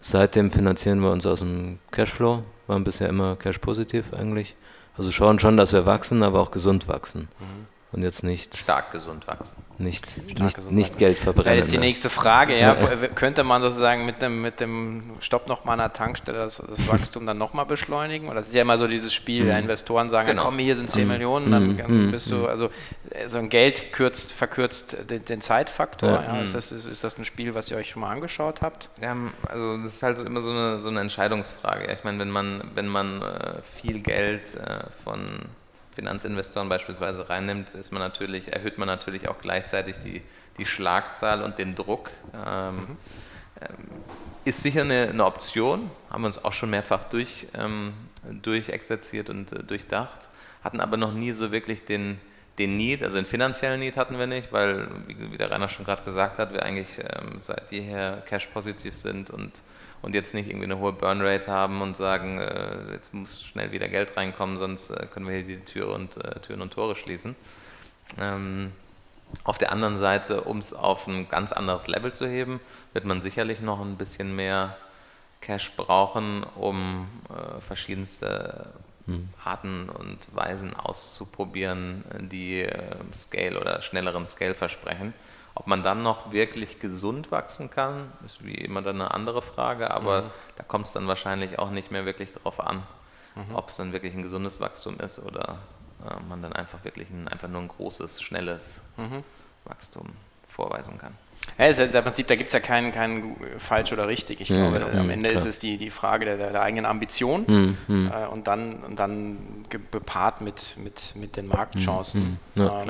Seitdem finanzieren wir uns aus dem Cashflow, waren bisher immer cash-positiv eigentlich. Also schauen schon, dass wir wachsen, aber auch gesund wachsen. Mhm und jetzt nicht stark gesund wachsen. Nicht, nicht, gesund nicht Geld verbrennen. Wäre jetzt die nächste Frage, ja, könnte man sozusagen mit dem, mit dem Stopp nochmal an der Tankstelle das, das Wachstum dann nochmal beschleunigen? Oder das ist ja immer so dieses Spiel, mhm. Investoren sagen, genau. komm, hier sind 10 mhm. Millionen, dann, mhm. dann bist du, also so ein Geld kürzt, verkürzt den, den Zeitfaktor. Ja. Ja, ist, das, ist, ist, das ein Spiel, was ihr euch schon mal angeschaut habt? Ja, also das ist halt immer so eine, so eine Entscheidungsfrage. Ich meine, wenn man, wenn man äh, viel Geld äh, von Finanzinvestoren beispielsweise reinnimmt, ist man natürlich, erhöht man natürlich auch gleichzeitig die, die Schlagzahl und den Druck. Ähm, mhm. ähm, ist sicher eine, eine, Option, haben wir uns auch schon mehrfach durch, ähm, durchexerziert und äh, durchdacht, hatten aber noch nie so wirklich den, den Need, also den finanziellen Need hatten wir nicht, weil, wie, wie der Rainer schon gerade gesagt hat, wir eigentlich ähm, seit jeher cash-positiv sind und und jetzt nicht irgendwie eine hohe Burnrate haben und sagen, äh, jetzt muss schnell wieder Geld reinkommen, sonst äh, können wir hier die Tür und, äh, Türen und Tore schließen. Ähm, auf der anderen Seite, um es auf ein ganz anderes Level zu heben, wird man sicherlich noch ein bisschen mehr Cash brauchen, um äh, verschiedenste hm. Arten und Weisen auszuprobieren, die äh, Scale oder schnelleren Scale versprechen. Ob man dann noch wirklich gesund wachsen kann, ist wie immer dann eine andere Frage, aber mhm. da kommt es dann wahrscheinlich auch nicht mehr wirklich darauf an, mhm. ob es dann wirklich ein gesundes Wachstum ist oder äh, man dann einfach wirklich ein, einfach nur ein großes, schnelles mhm. Wachstum vorweisen kann. Ja, es ist im Prinzip, da gibt es ja keinen kein falsch oder richtig. Ich glaube, ja, am Ende klar. ist es die, die Frage der, der eigenen Ambition mhm, mhm. äh, und dann, und dann bepaart mit, mit, mit den Marktchancen. Mhm, ja, ähm,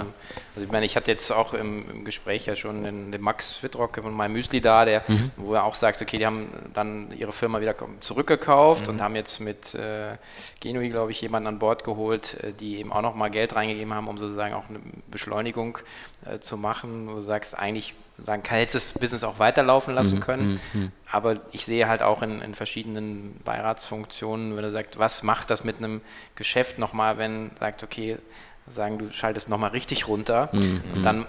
also ich meine, ich hatte jetzt auch im, im Gespräch ja schon den, den Max Wittrock von meinem Müsli da, der, mhm. wo er auch sagt, okay, die haben dann ihre Firma wieder zurückgekauft und mhm. haben jetzt mit äh, Genui, glaube ich, jemanden an Bord geholt, äh, die eben auch nochmal Geld reingegeben haben, um sozusagen auch eine Beschleunigung äh, zu machen, wo du sagst, eigentlich sagen, kann jetzt das Business auch weiterlaufen lassen mhm, können. Mhm. Aber ich sehe halt auch in, in, verschiedenen Beiratsfunktionen, wenn er sagt, was macht das mit einem Geschäft nochmal, wenn sagt, okay, sagen, du schaltest nochmal richtig runter mhm, und dann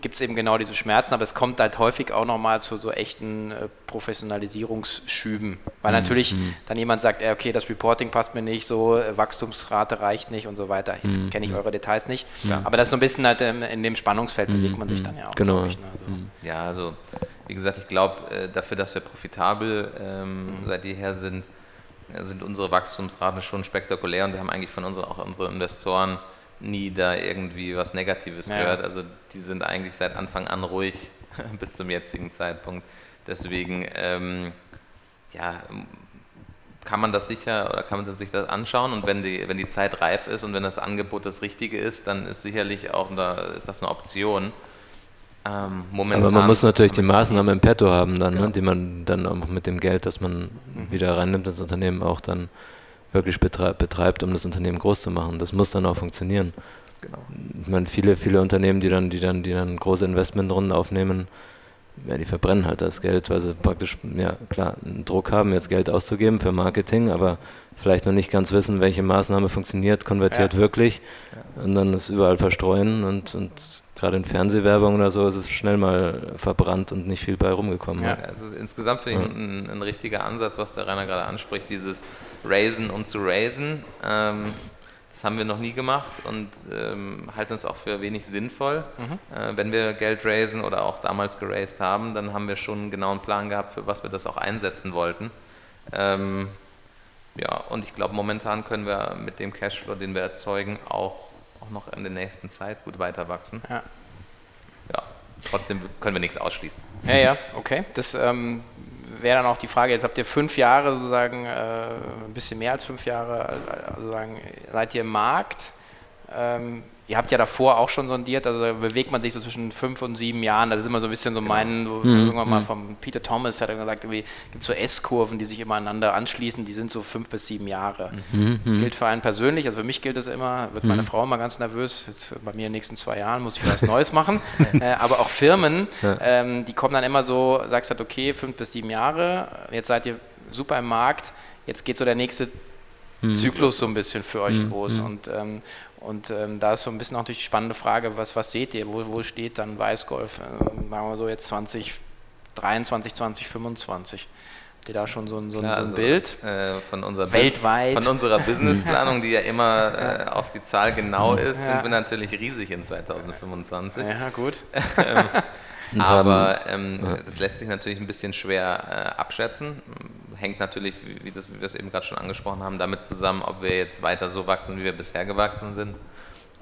gibt es eben genau diese Schmerzen, aber es kommt halt häufig auch nochmal zu so echten äh, Professionalisierungsschüben. Weil mhm. natürlich mhm. dann jemand sagt, äh, okay, das Reporting passt mir nicht, so äh, Wachstumsrate reicht nicht und so weiter. Jetzt mhm. kenne ich eure Details nicht. Ja. Aber das ist so ein bisschen halt ähm, in dem Spannungsfeld bewegt man sich dann ja auch. Genau. Ich, ne? also. Ja, also wie gesagt, ich glaube, äh, dafür, dass wir profitabel ähm, mhm. seit jeher sind, äh, sind unsere Wachstumsraten schon spektakulär und wir haben eigentlich von unseren, auch unseren Investoren nie da irgendwie was Negatives ja. gehört. Also die sind eigentlich seit Anfang an ruhig bis zum jetzigen Zeitpunkt. Deswegen, ähm, ja, kann man das sicher oder kann man sich das anschauen und wenn die, wenn die Zeit reif ist und wenn das Angebot das Richtige ist, dann ist sicherlich auch da, ist das eine Option. Ähm, Aber man muss natürlich die Maßnahmen im Petto haben, dann, ne, genau. ne, die man dann auch mit dem Geld, das man mhm. wieder reinnimmt ins Unternehmen, auch dann wirklich betreibt, um das Unternehmen groß zu machen. Das muss dann auch funktionieren. Genau. Ich meine, viele, viele Unternehmen, die dann, die dann, die dann große Investmentrunden aufnehmen, ja, die verbrennen halt das Geld, weil sie praktisch, ja klar, einen Druck haben, jetzt Geld auszugeben für Marketing, aber vielleicht noch nicht ganz wissen, welche Maßnahme funktioniert, konvertiert ja. wirklich ja. und dann ist überall verstreuen und, und gerade in Fernsehwerbung oder so ist es schnell mal verbrannt und nicht viel bei rumgekommen. Ja, also insgesamt finde ich ein, ein, richtiger Ansatz, was der Rainer gerade anspricht, dieses Raisen um zu raisen. Ähm, das haben wir noch nie gemacht und ähm, halten es auch für wenig sinnvoll. Mhm. Äh, wenn wir Geld raisen oder auch damals geraced haben, dann haben wir schon einen genauen Plan gehabt, für was wir das auch einsetzen wollten. Ähm, ja, und ich glaube, momentan können wir mit dem Cashflow, den wir erzeugen, auch, auch noch in der nächsten Zeit gut weiter wachsen. Ja. ja, trotzdem können wir nichts ausschließen. Ja, ja, okay. Das ähm, wäre dann auch die Frage, jetzt habt ihr fünf Jahre sozusagen, äh, ein bisschen mehr als fünf Jahre, also sagen, seid ihr im Markt. Ähm, Ihr habt ja davor auch schon sondiert, also bewegt man sich so zwischen fünf und sieben Jahren. Das ist immer so ein bisschen so genau. mein, wo mhm. irgendwann mal mhm. vom Peter Thomas hat er gesagt, irgendwie gibt es so S-Kurven, die sich immer aneinander anschließen, die sind so fünf bis sieben Jahre. Mhm. mhm. Gilt für einen persönlich, also für mich gilt es immer, wird meine mhm. Frau immer ganz nervös, jetzt bei mir in den nächsten zwei Jahren muss ich was Neues machen. äh, aber auch Firmen, ja. ähm, die kommen dann immer so, sagst halt, okay, fünf bis sieben Jahre, jetzt seid ihr super im Markt, jetzt geht so der nächste Zyklus so ein bisschen für euch los. Und, ähm, und ähm, da ist so ein bisschen auch die spannende Frage, was, was seht ihr, wo, wo steht dann Weißgolf, äh, sagen wir so jetzt 2023, 2025? Habt ihr da schon so ein, so, Klar, so ein also, Bild? Äh, von unserer Weltweit? Von unserer Businessplanung, die ja immer äh, auf die Zahl genau ist, ja. sind wir natürlich riesig in 2025. Ja, gut. Ähm, aber ähm, ja. das lässt sich natürlich ein bisschen schwer äh, abschätzen hängt natürlich, wie, das, wie wir es eben gerade schon angesprochen haben, damit zusammen, ob wir jetzt weiter so wachsen, wie wir bisher gewachsen sind,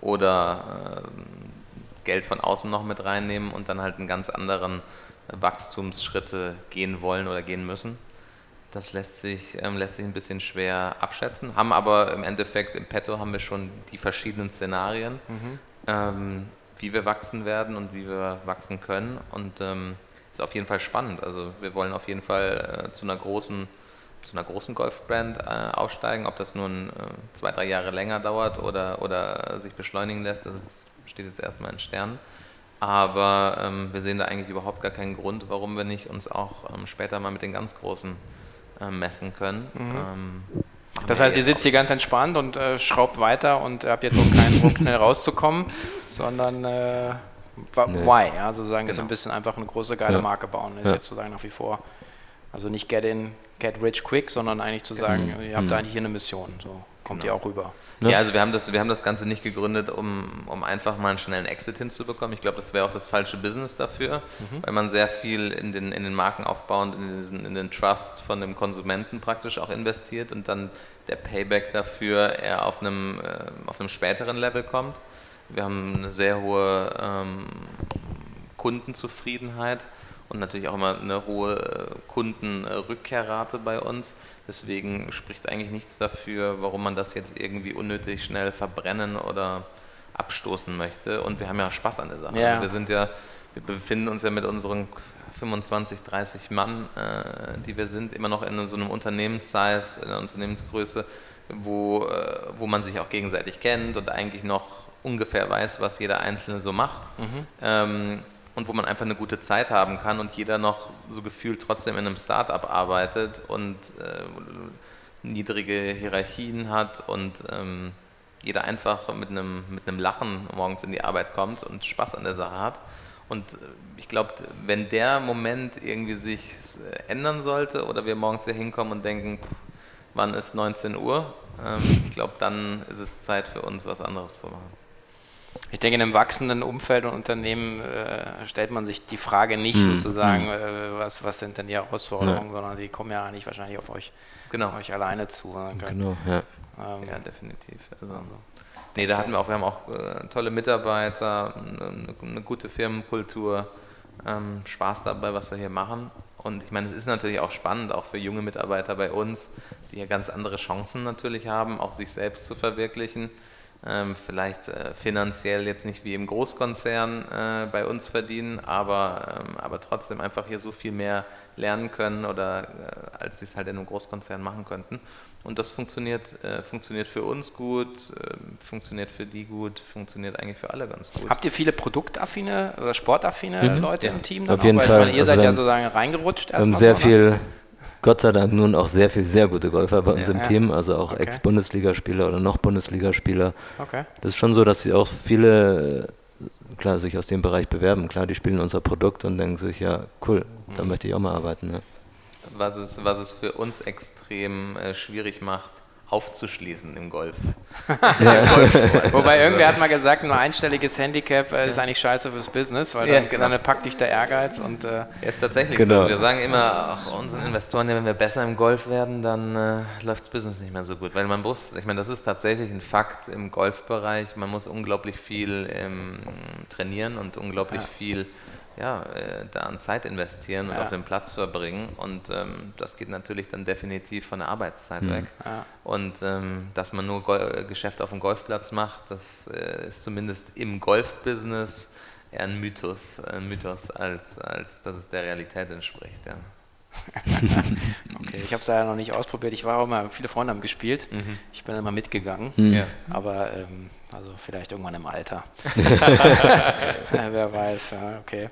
oder äh, Geld von außen noch mit reinnehmen und dann halt einen ganz anderen Wachstumsschritte gehen wollen oder gehen müssen. Das lässt sich, ähm, lässt sich ein bisschen schwer abschätzen, haben aber im Endeffekt im Petto haben wir schon die verschiedenen Szenarien, mhm. ähm, wie wir wachsen werden und wie wir wachsen können. Und ähm, ist auf jeden Fall spannend. Also wir wollen auf jeden Fall äh, zu einer großen zu einer großen Golfbrand äh, aufsteigen. Ob das nun äh, zwei, drei Jahre länger dauert oder, oder sich beschleunigen lässt, das ist, steht jetzt erstmal in Sternen. Aber ähm, wir sehen da eigentlich überhaupt gar keinen Grund, warum wir nicht uns auch ähm, später mal mit den ganz Großen äh, messen können. Mhm. Ähm, das heißt, ihr sitzt hier ganz entspannt und äh, schraubt weiter und habt jetzt auch keinen Druck, schnell rauszukommen, sondern äh, why, ja, sozusagen genau. ist ein bisschen einfach eine große geile ja. Marke bauen, ist ja. jetzt sozusagen nach wie vor. Also nicht get in, get rich quick, sondern eigentlich zu sagen, mhm. ihr habt mhm. eigentlich hier eine Mission, so kommt genau. ihr auch rüber. Ja. ja, also wir haben das, wir haben das Ganze nicht gegründet, um, um einfach mal einen schnellen Exit hinzubekommen. Ich glaube, das wäre auch das falsche Business dafür, mhm. weil man sehr viel in den, in den Markenaufbau und in, diesen, in den Trust von dem Konsumenten praktisch auch investiert und dann der Payback dafür eher auf einem, äh, auf einem späteren Level kommt. Wir haben eine sehr hohe ähm, Kundenzufriedenheit und natürlich auch immer eine hohe äh, Kundenrückkehrrate bei uns. Deswegen spricht eigentlich nichts dafür, warum man das jetzt irgendwie unnötig schnell verbrennen oder abstoßen möchte. Und wir haben ja Spaß an der Sache. Ja. Also wir sind ja, wir befinden uns ja mit unseren 25, 30 Mann, äh, die wir sind, immer noch in so einem Unternehmenssize, in einer Unternehmensgröße, wo, äh, wo man sich auch gegenseitig kennt und eigentlich noch ungefähr weiß, was jeder Einzelne so macht. Mhm. Ähm, und wo man einfach eine gute Zeit haben kann und jeder noch so gefühlt trotzdem in einem Startup arbeitet und äh, niedrige Hierarchien hat und ähm, jeder einfach mit einem, mit einem Lachen morgens in die Arbeit kommt und Spaß an der Sache hat. Und äh, ich glaube, wenn der Moment irgendwie sich äh, ändern sollte oder wir morgens hier hinkommen und denken, wann ist 19 Uhr, ähm, ich glaube, dann ist es Zeit für uns, was anderes zu machen. Ich denke, in einem wachsenden Umfeld und Unternehmen äh, stellt man sich die Frage nicht mhm. sozusagen, äh, was, was sind denn die Herausforderungen, ja. sondern die kommen ja eigentlich wahrscheinlich auf euch, genau. euch alleine zu. Genau, ja. Ähm, ja, definitiv. Also, also. Nee, da hatten wir auch, wir haben auch äh, tolle Mitarbeiter, eine, eine gute Firmenkultur, ähm, Spaß dabei, was wir hier machen. Und ich meine, es ist natürlich auch spannend, auch für junge Mitarbeiter bei uns, die ja ganz andere Chancen natürlich haben, auch sich selbst zu verwirklichen. Ähm, vielleicht äh, finanziell jetzt nicht wie im Großkonzern äh, bei uns verdienen, aber, ähm, aber trotzdem einfach hier so viel mehr lernen können oder äh, als sie es halt in einem Großkonzern machen könnten. Und das funktioniert, äh, funktioniert für uns gut, äh, funktioniert für die gut, funktioniert eigentlich für alle ganz gut. Habt ihr viele produktaffine oder sportaffine mhm. Leute ja. im Team? Auf jeden auch? Fall. Weil ihr also seid ja sozusagen reingerutscht. Wir haben sehr oder? viel, Gott sei Dank nun auch sehr viel sehr gute Golfer bei uns ja. im ja. Team, also auch okay. Ex-Bundesligaspieler oder noch Bundesligaspieler. Okay. Das ist schon so, dass sie auch viele klar sich aus dem Bereich bewerben. Klar, die spielen unser Produkt und denken sich, ja, cool, da mhm. möchte ich auch mal arbeiten. Ne? was es, was es für uns extrem äh, schwierig macht, aufzuschließen im Golf. Wobei irgendwer hat mal gesagt, nur einstelliges Handicap äh, ist eigentlich scheiße fürs Business, weil dann, ja, genau. dann packt dich der Ehrgeiz und äh ja, ist tatsächlich genau. so. Wir sagen immer auch unseren Investoren, wenn wir besser im Golf werden, dann äh, läuft das Business nicht mehr so gut, weil man muss, ich meine, das ist tatsächlich ein Fakt im Golfbereich. Man muss unglaublich viel ähm, trainieren und unglaublich ja. viel ja, äh, da an Zeit investieren und auf den Platz verbringen. Und ähm, das geht natürlich dann definitiv von der Arbeitszeit mhm. weg. Ja. Und ähm, dass man nur Gol Geschäft auf dem Golfplatz macht, das äh, ist zumindest im Golfbusiness eher ein Mythos, ein Mythos als, als dass es der Realität entspricht. Ja. okay, ich habe es ja noch nicht ausprobiert. Ich war auch mal, viele Freunde haben gespielt. Mhm. Ich bin immer mitgegangen. Mhm. Aber ähm, also vielleicht irgendwann im Alter. wer weiß, ja, okay.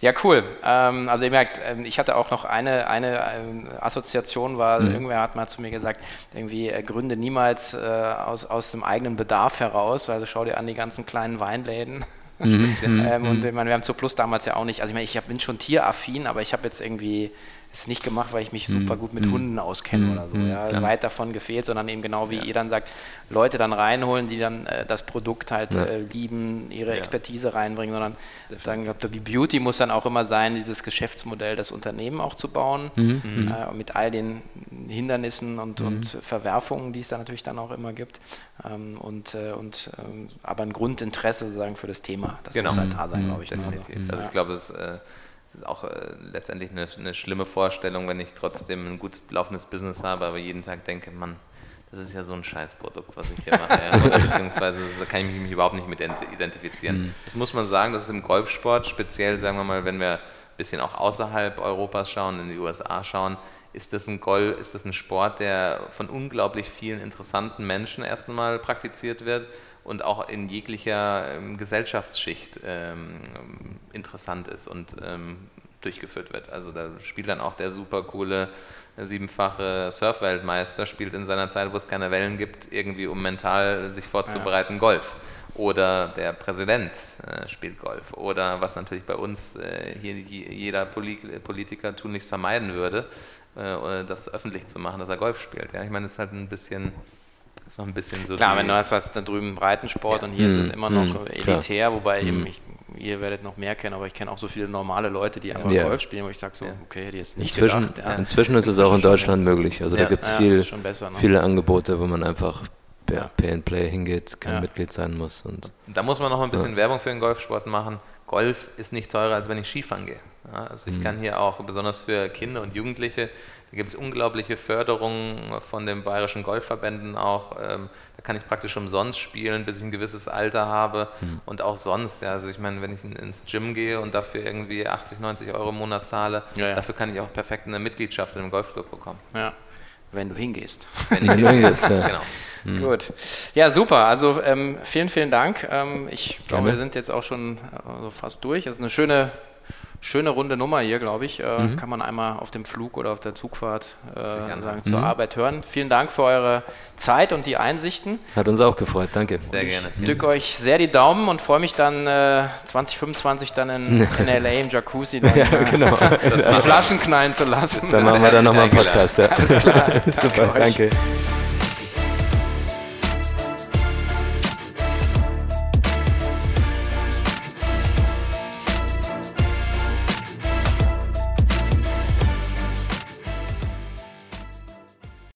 Ja, cool. Ähm, also ihr merkt, ähm, ich hatte auch noch eine, eine ähm, Assoziation, war, mhm. irgendwer hat mal zu mir gesagt, irgendwie äh, gründe niemals äh, aus, aus dem eigenen Bedarf heraus. Also schau dir an die ganzen kleinen Weinläden. Mhm. ähm, und ich meine, wir haben zu Plus damals ja auch nicht, also ich meine, ich bin schon tieraffin, aber ich habe jetzt irgendwie ist nicht gemacht, weil ich mich super mhm. gut mit mm. Hunden auskenne mm. oder so. Mhm. Ja. Weit davon gefehlt, sondern eben genau wie ja. ihr dann sagt, Leute dann reinholen, die dann äh, das Produkt halt ja. äh, lieben, ihre Expertise reinbringen, sondern sagen, die Beauty muss dann auch immer sein, dieses Geschäftsmodell, das Unternehmen auch zu bauen, mhm. äh, mit all den Hindernissen und, und Verwerfungen, die es da natürlich dann auch immer gibt. Ähm, und, äh, und ähm, aber ein Grundinteresse sozusagen für das Thema. Das genau. muss halt da sein, glaube ich. Ne? Definitiv. Also, also ich glaube, es äh, ist auch äh, letztendlich eine, eine, schlimme Vorstellung, wenn ich trotzdem ein gut laufendes Business habe, aber jeden Tag denke, Mann, das ist ja so ein Scheißprodukt, was ich hier mache. Ja. Oder beziehungsweise da kann ich mich überhaupt nicht mit identifizieren. Mhm. Das muss man sagen, das ist im Golfsport, speziell sagen wir mal, wenn wir ein bisschen auch außerhalb Europas schauen, in die USA schauen, ist das ein Golf, ist das ein Sport, der von unglaublich vielen interessanten Menschen erstmal praktiziert wird und auch in jeglicher ähm, Gesellschaftsschicht ähm, interessant ist und ähm, durchgeführt wird. Also da spielt dann auch der super coole äh, siebenfache Surfweltmeister, spielt in seiner Zeit, wo es keine Wellen gibt, irgendwie um mental sich vorzubereiten, ja. Golf. Oder der Präsident äh, spielt Golf. Oder was natürlich bei uns äh, hier jeder Politiker tunlichst vermeiden würde, äh, das öffentlich zu machen, dass er Golf spielt. Ja, ich meine, es ist halt ein bisschen ist noch ein bisschen so. Klar, wenn du hast was da drüben Breitensport ja. und hier mhm. ist es immer noch mhm. elitär, wobei mhm. eben ich, ihr werdet noch mehr kennen, aber ich kenne auch so viele normale Leute, die einfach ja. Golf spielen, wo ich sage so, okay, hätte jetzt nicht inzwischen, gedacht. Ja. Inzwischen ist es auch in Deutschland möglich. Also da gibt es viel, besser, ne? viele Angebote, wo man einfach per Pay and Play hingeht, kein Mitglied sein muss. Und da muss man noch ein bisschen Werbung für den Golfsport machen. Golf ist nicht teurer, als wenn ich Skifahren gehe. Also ich mhm. kann hier auch, besonders für Kinder und Jugendliche, da gibt es unglaubliche Förderungen von den bayerischen Golfverbänden auch. Ähm, da kann ich praktisch umsonst spielen, bis ich ein gewisses Alter habe mhm. und auch sonst. Ja, also ich meine, wenn ich ins Gym gehe und dafür irgendwie 80, 90 Euro im Monat zahle, ja, ja. dafür kann ich auch perfekt eine Mitgliedschaft in einem Golfclub bekommen. Ja, wenn du hingehst. Wenn ich hingehst, ja. Genau. Mhm. Gut. Ja, super. Also ähm, vielen, vielen Dank. Ähm, ich glaube, wir sind jetzt auch schon äh, fast durch. Es ist eine schöne schöne runde Nummer hier, glaube ich. Äh, mhm. Kann man einmal auf dem Flug oder auf der Zugfahrt äh, sagen, zur mhm. Arbeit hören. Vielen Dank für eure Zeit und die Einsichten. Hat uns auch gefreut, danke. Sehr gerne. Ich drücke euch sehr die Daumen und freue mich dann äh, 2025 dann in, in LA im Jacuzzi dann, ja, äh, genau. die Flaschen knallen zu lassen. Dann machen wir dann nochmal einen Podcast. Ja. Alles klar. Super, danke.